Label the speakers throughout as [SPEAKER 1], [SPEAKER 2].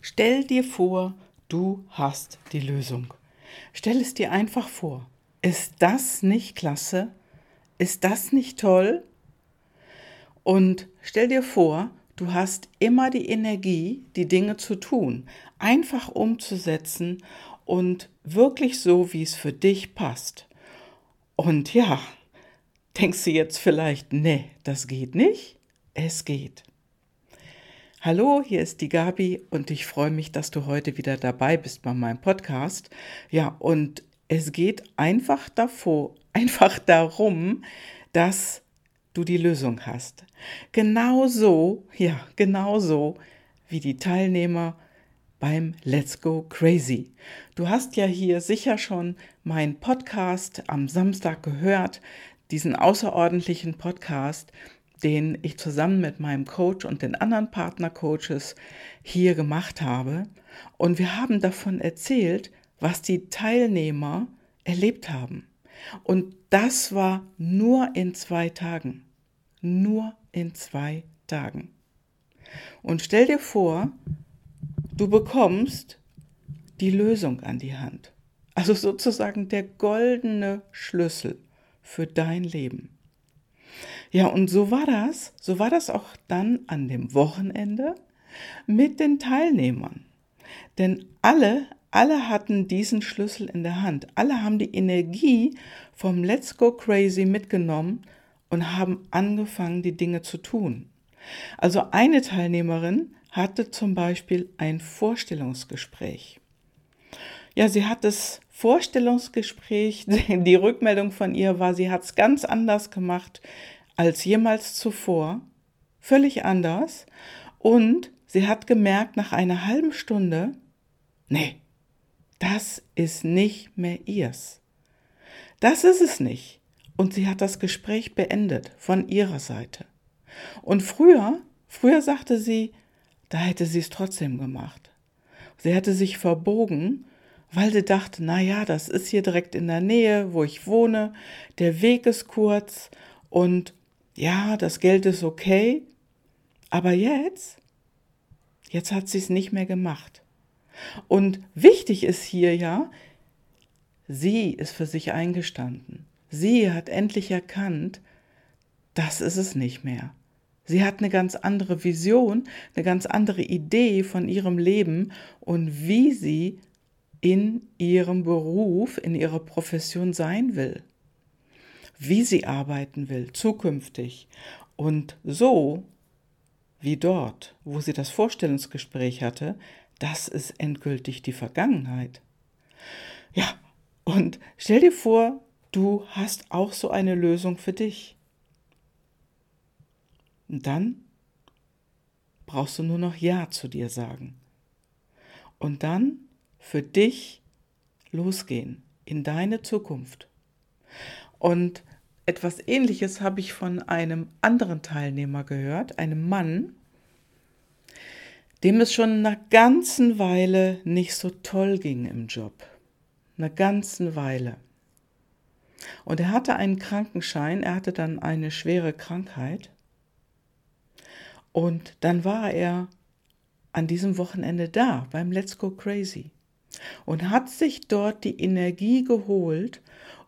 [SPEAKER 1] Stell dir vor, du hast die Lösung. Stell es dir einfach vor. Ist das nicht klasse? Ist das nicht toll? Und stell dir vor, du hast immer die Energie, die Dinge zu tun, einfach umzusetzen und wirklich so, wie es für dich passt. Und ja, denkst du jetzt vielleicht, nee, das geht nicht? Es geht. Hallo, hier ist die Gabi und ich freue mich, dass du heute wieder dabei bist bei meinem Podcast. Ja, und es geht einfach davor, einfach darum, dass du die Lösung hast. Genauso, ja, genauso wie die Teilnehmer beim Let's Go Crazy. Du hast ja hier sicher schon meinen Podcast am Samstag gehört, diesen außerordentlichen Podcast, den ich zusammen mit meinem Coach und den anderen Partnercoaches hier gemacht habe. Und wir haben davon erzählt, was die Teilnehmer erlebt haben. Und das war nur in zwei Tagen. Nur in zwei Tagen. Und stell dir vor, du bekommst die Lösung an die Hand. Also sozusagen der goldene Schlüssel für dein Leben. Ja, und so war das, so war das auch dann an dem Wochenende mit den Teilnehmern. Denn alle, alle hatten diesen Schlüssel in der Hand. Alle haben die Energie vom Let's Go Crazy mitgenommen und haben angefangen, die Dinge zu tun. Also eine Teilnehmerin hatte zum Beispiel ein Vorstellungsgespräch. Ja, sie hat das Vorstellungsgespräch, die Rückmeldung von ihr war, sie hat es ganz anders gemacht, als jemals zuvor, völlig anders. Und sie hat gemerkt nach einer halben Stunde, nee, das ist nicht mehr ihrs. Das ist es nicht. Und sie hat das Gespräch beendet von ihrer Seite. Und früher, früher sagte sie, da hätte sie es trotzdem gemacht. Sie hätte sich verbogen, weil sie dachte, na ja, das ist hier direkt in der Nähe, wo ich wohne, der Weg ist kurz und ja, das Geld ist okay, aber jetzt, jetzt hat sie es nicht mehr gemacht. Und wichtig ist hier ja, sie ist für sich eingestanden. Sie hat endlich erkannt, das ist es nicht mehr. Sie hat eine ganz andere Vision, eine ganz andere Idee von ihrem Leben und wie sie in ihrem Beruf, in ihrer Profession sein will wie sie arbeiten will, zukünftig. Und so wie dort, wo sie das Vorstellungsgespräch hatte, das ist endgültig die Vergangenheit. Ja, und stell dir vor, du hast auch so eine Lösung für dich. Und dann brauchst du nur noch Ja zu dir sagen. Und dann für dich losgehen in deine Zukunft. Und etwas Ähnliches habe ich von einem anderen Teilnehmer gehört, einem Mann, dem es schon eine ganzen Weile nicht so toll ging im Job. Eine ganzen Weile. Und er hatte einen Krankenschein, er hatte dann eine schwere Krankheit. Und dann war er an diesem Wochenende da beim Let's Go Crazy und hat sich dort die Energie geholt,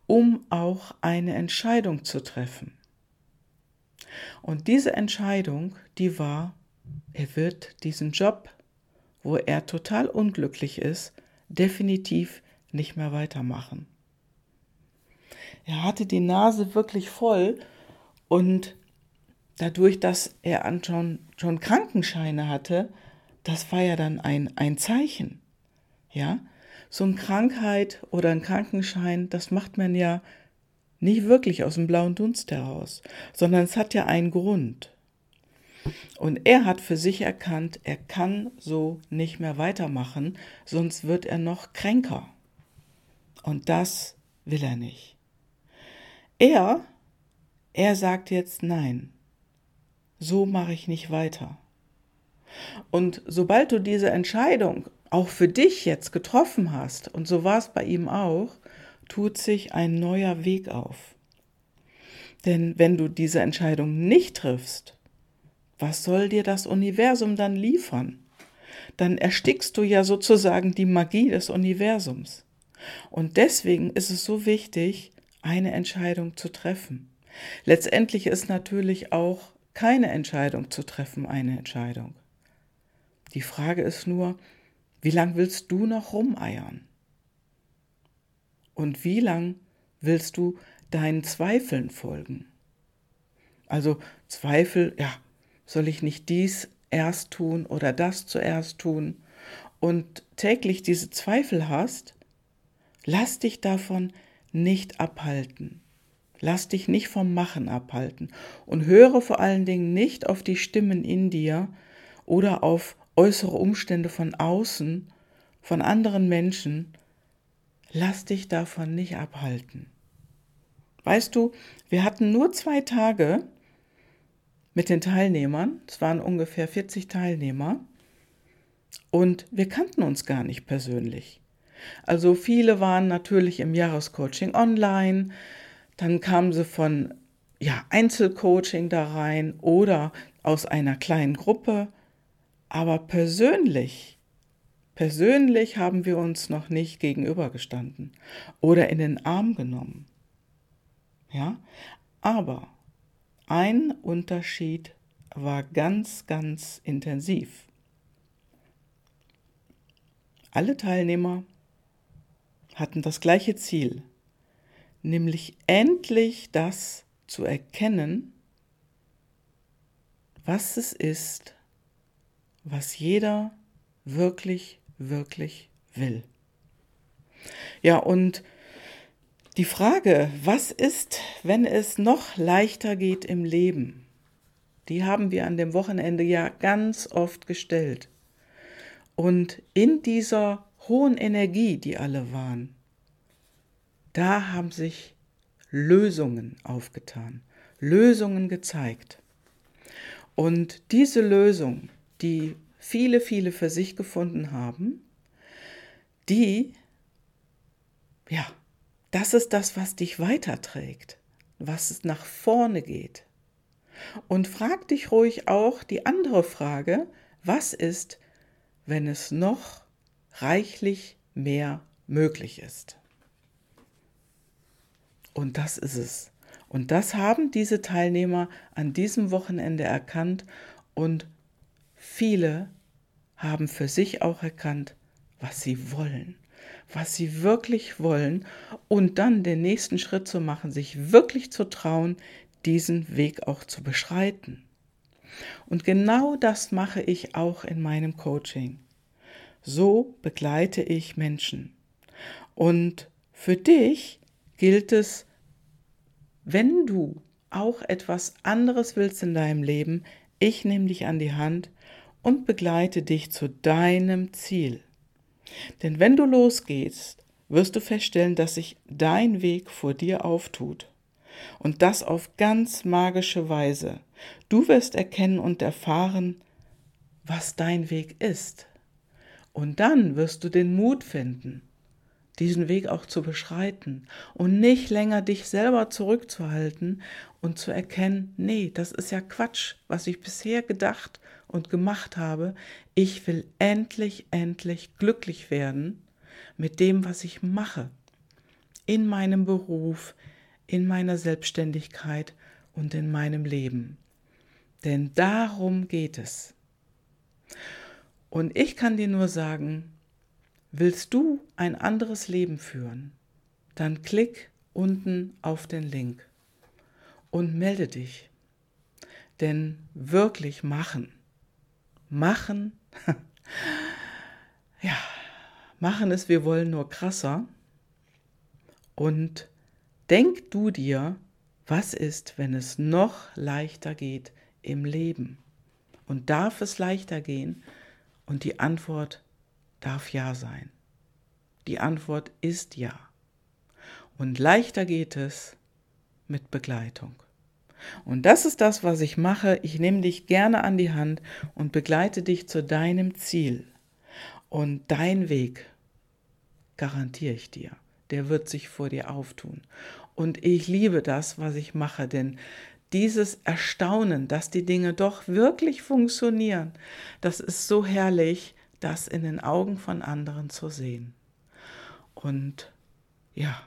[SPEAKER 1] um auch eine Entscheidung zu treffen. Und diese Entscheidung, die war, er wird diesen Job, wo er total unglücklich ist, definitiv nicht mehr weitermachen. Er hatte die Nase wirklich voll und dadurch, dass er schon, schon Krankenscheine hatte, das war ja dann ein, ein Zeichen. Ja, so eine Krankheit oder ein Krankenschein, das macht man ja nicht wirklich aus dem blauen Dunst heraus, sondern es hat ja einen Grund. Und er hat für sich erkannt, er kann so nicht mehr weitermachen, sonst wird er noch kränker. Und das will er nicht. Er, er sagt jetzt nein. So mache ich nicht weiter. Und sobald du diese Entscheidung auch für dich jetzt getroffen hast, und so war es bei ihm auch, tut sich ein neuer Weg auf. Denn wenn du diese Entscheidung nicht triffst, was soll dir das Universum dann liefern? dann erstickst du ja sozusagen die Magie des Universums. Und deswegen ist es so wichtig, eine Entscheidung zu treffen. Letztendlich ist natürlich auch keine Entscheidung zu treffen eine Entscheidung. Die Frage ist nur, wie lang willst du noch rumeiern? Und wie lang willst du deinen Zweifeln folgen? Also Zweifel, ja, soll ich nicht dies erst tun oder das zuerst tun? Und täglich diese Zweifel hast, lass dich davon nicht abhalten. Lass dich nicht vom Machen abhalten und höre vor allen Dingen nicht auf die Stimmen in dir oder auf äußere Umstände von außen, von anderen Menschen. Lass dich davon nicht abhalten. Weißt du, wir hatten nur zwei Tage mit den Teilnehmern, es waren ungefähr 40 Teilnehmer, und wir kannten uns gar nicht persönlich. Also viele waren natürlich im Jahrescoaching online, dann kamen sie von ja, Einzelcoaching da rein oder aus einer kleinen Gruppe, aber persönlich, persönlich haben wir uns noch nicht gegenübergestanden oder in den Arm genommen. Ja, aber ein Unterschied war ganz, ganz intensiv. Alle Teilnehmer hatten das gleiche Ziel, nämlich endlich das zu erkennen, was es ist, was jeder wirklich, wirklich will. Ja, und die Frage, was ist, wenn es noch leichter geht im Leben, die haben wir an dem Wochenende ja ganz oft gestellt. Und in dieser hohen Energie, die alle waren, da haben sich Lösungen aufgetan, Lösungen gezeigt. Und diese Lösung, die viele, viele für sich gefunden haben, die, ja, das ist das, was dich weiterträgt, was es nach vorne geht. Und frag dich ruhig auch die andere Frage, was ist, wenn es noch reichlich mehr möglich ist? Und das ist es. Und das haben diese Teilnehmer an diesem Wochenende erkannt und viele haben für sich auch erkannt, was sie wollen, was sie wirklich wollen und dann den nächsten Schritt zu machen, sich wirklich zu trauen, diesen Weg auch zu beschreiten. Und genau das mache ich auch in meinem Coaching. So begleite ich Menschen. Und für dich gilt es, wenn du auch etwas anderes willst in deinem Leben, ich nehme dich an die Hand und begleite dich zu deinem Ziel. Denn wenn du losgehst, wirst du feststellen, dass sich dein Weg vor dir auftut. Und das auf ganz magische Weise. Du wirst erkennen und erfahren, was dein Weg ist. Und dann wirst du den Mut finden, diesen Weg auch zu beschreiten und nicht länger dich selber zurückzuhalten und zu erkennen, nee, das ist ja Quatsch, was ich bisher gedacht und gemacht habe. Ich will endlich, endlich glücklich werden mit dem, was ich mache, in meinem Beruf, in meiner Selbstständigkeit und in meinem Leben. Denn darum geht es. Und ich kann dir nur sagen, Willst du ein anderes Leben führen? Dann klick unten auf den Link und melde dich. Denn wirklich machen. Machen. ja, machen es, wir wollen nur krasser. Und denk du dir, was ist, wenn es noch leichter geht im Leben? Und darf es leichter gehen? Und die Antwort darf Ja sein. Die Antwort ist Ja. Und leichter geht es mit Begleitung. Und das ist das, was ich mache. Ich nehme dich gerne an die Hand und begleite dich zu deinem Ziel. Und dein Weg, garantiere ich dir, der wird sich vor dir auftun. Und ich liebe das, was ich mache, denn dieses Erstaunen, dass die Dinge doch wirklich funktionieren, das ist so herrlich das in den Augen von anderen zu sehen. Und ja,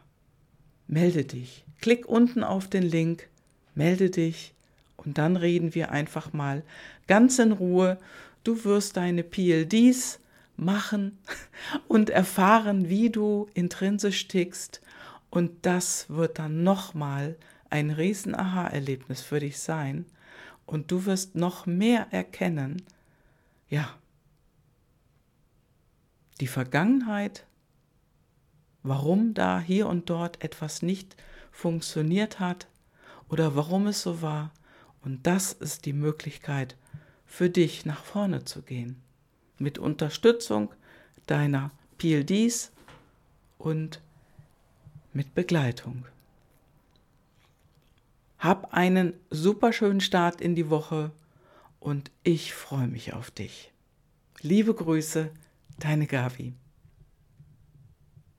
[SPEAKER 1] melde dich. Klick unten auf den Link, melde dich und dann reden wir einfach mal ganz in Ruhe. Du wirst deine PLDs machen und erfahren, wie du intrinsisch tickst. Und das wird dann nochmal ein riesen Aha-Erlebnis für dich sein. Und du wirst noch mehr erkennen, ja, die Vergangenheit, warum da hier und dort etwas nicht funktioniert hat oder warum es so war. Und das ist die Möglichkeit für dich nach vorne zu gehen. Mit Unterstützung deiner PLDs und mit Begleitung. Hab einen super schönen Start in die Woche und ich freue mich auf dich. Liebe Grüße, deine Gavi.